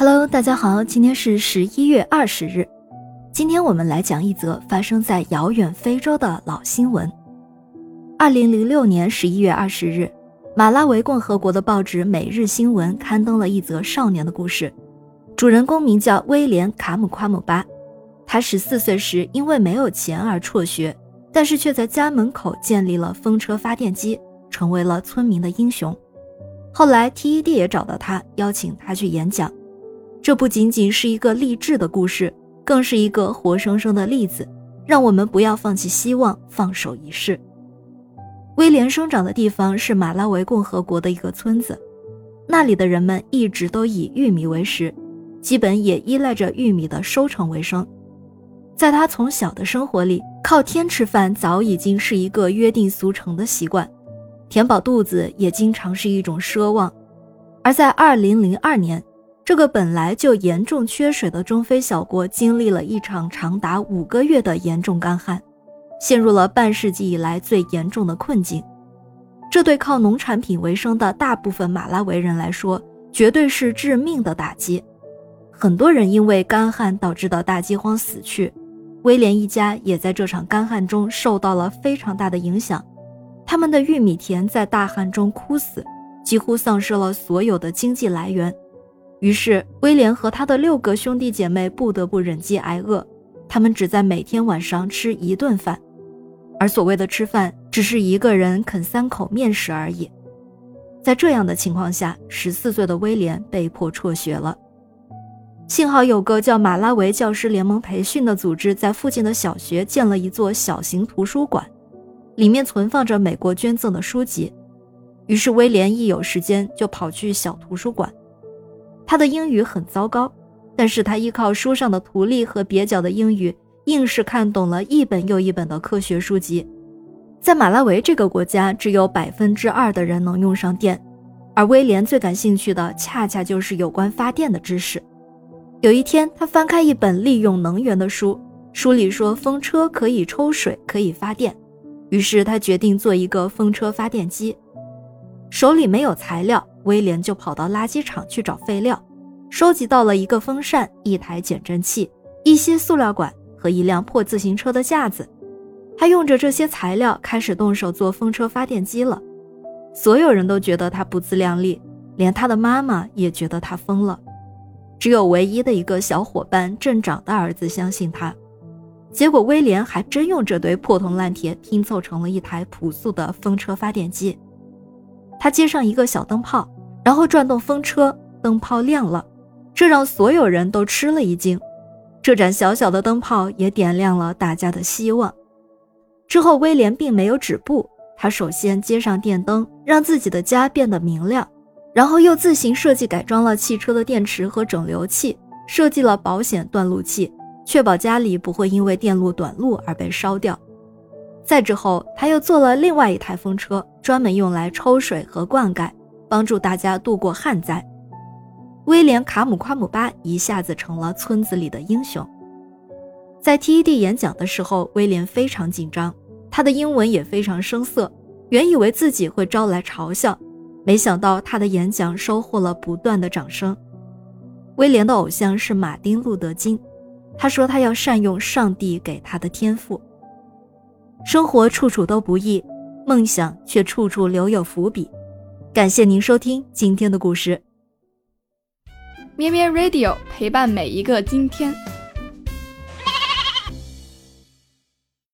Hello，大家好，今天是十一月二十日。今天我们来讲一则发生在遥远非洲的老新闻。二零零六年十一月二十日，马拉维共和国的报纸《每日新闻》刊登了一则少年的故事。主人公名叫威廉·卡姆夸姆巴，他十四岁时因为没有钱而辍学，但是却在家门口建立了风车发电机，成为了村民的英雄。后来 TED 也找到他，邀请他去演讲。这不仅仅是一个励志的故事，更是一个活生生的例子，让我们不要放弃希望，放手一试。威廉生长的地方是马拉维共和国的一个村子，那里的人们一直都以玉米为食，基本也依赖着玉米的收成为生。在他从小的生活里，靠天吃饭早已经是一个约定俗成的习惯，填饱肚子也经常是一种奢望。而在2002年。这个本来就严重缺水的中非小国，经历了一场长达五个月的严重干旱，陷入了半世纪以来最严重的困境。这对靠农产品为生的大部分马拉维人来说，绝对是致命的打击。很多人因为干旱导致的大饥荒死去，威廉一家也在这场干旱中受到了非常大的影响。他们的玉米田在大旱中枯死，几乎丧失了所有的经济来源。于是，威廉和他的六个兄弟姐妹不得不忍饥挨饿，他们只在每天晚上吃一顿饭，而所谓的吃饭，只是一个人啃三口面食而已。在这样的情况下，十四岁的威廉被迫辍学了。幸好有个叫马拉维教师联盟培训的组织在附近的小学建了一座小型图书馆，里面存放着美国捐赠的书籍。于是，威廉一有时间就跑去小图书馆。他的英语很糟糕，但是他依靠书上的图例和蹩脚的英语，硬是看懂了一本又一本的科学书籍。在马拉维这个国家，只有百分之二的人能用上电，而威廉最感兴趣的恰恰就是有关发电的知识。有一天，他翻开一本利用能源的书，书里说风车可以抽水，可以发电，于是他决定做一个风车发电机。手里没有材料。威廉就跑到垃圾场去找废料，收集到了一个风扇、一台减震器、一些塑料管和一辆破自行车的架子。他用着这些材料开始动手做风车发电机了。所有人都觉得他不自量力，连他的妈妈也觉得他疯了。只有唯一的一个小伙伴镇长的儿子相信他。结果威廉还真用这堆破铜烂铁拼凑成了一台朴素的风车发电机。他接上一个小灯泡。然后转动风车，灯泡亮了，这让所有人都吃了一惊。这盏小小的灯泡也点亮了大家的希望。之后，威廉并没有止步，他首先接上电灯，让自己的家变得明亮，然后又自行设计改装了汽车的电池和整流器，设计了保险断路器，确保家里不会因为电路短路而被烧掉。再之后，他又做了另外一台风车，专门用来抽水和灌溉。帮助大家度过旱灾，威廉·卡姆夸姆巴一下子成了村子里的英雄。在 TED 演讲的时候，威廉非常紧张，他的英文也非常生涩，原以为自己会招来嘲笑，没想到他的演讲收获了不断的掌声。威廉的偶像是马丁·路德·金，他说他要善用上帝给他的天赋。生活处处都不易，梦想却处处留有伏笔。感谢您收听今天的故事。咩咩 Radio 陪伴每一个今天。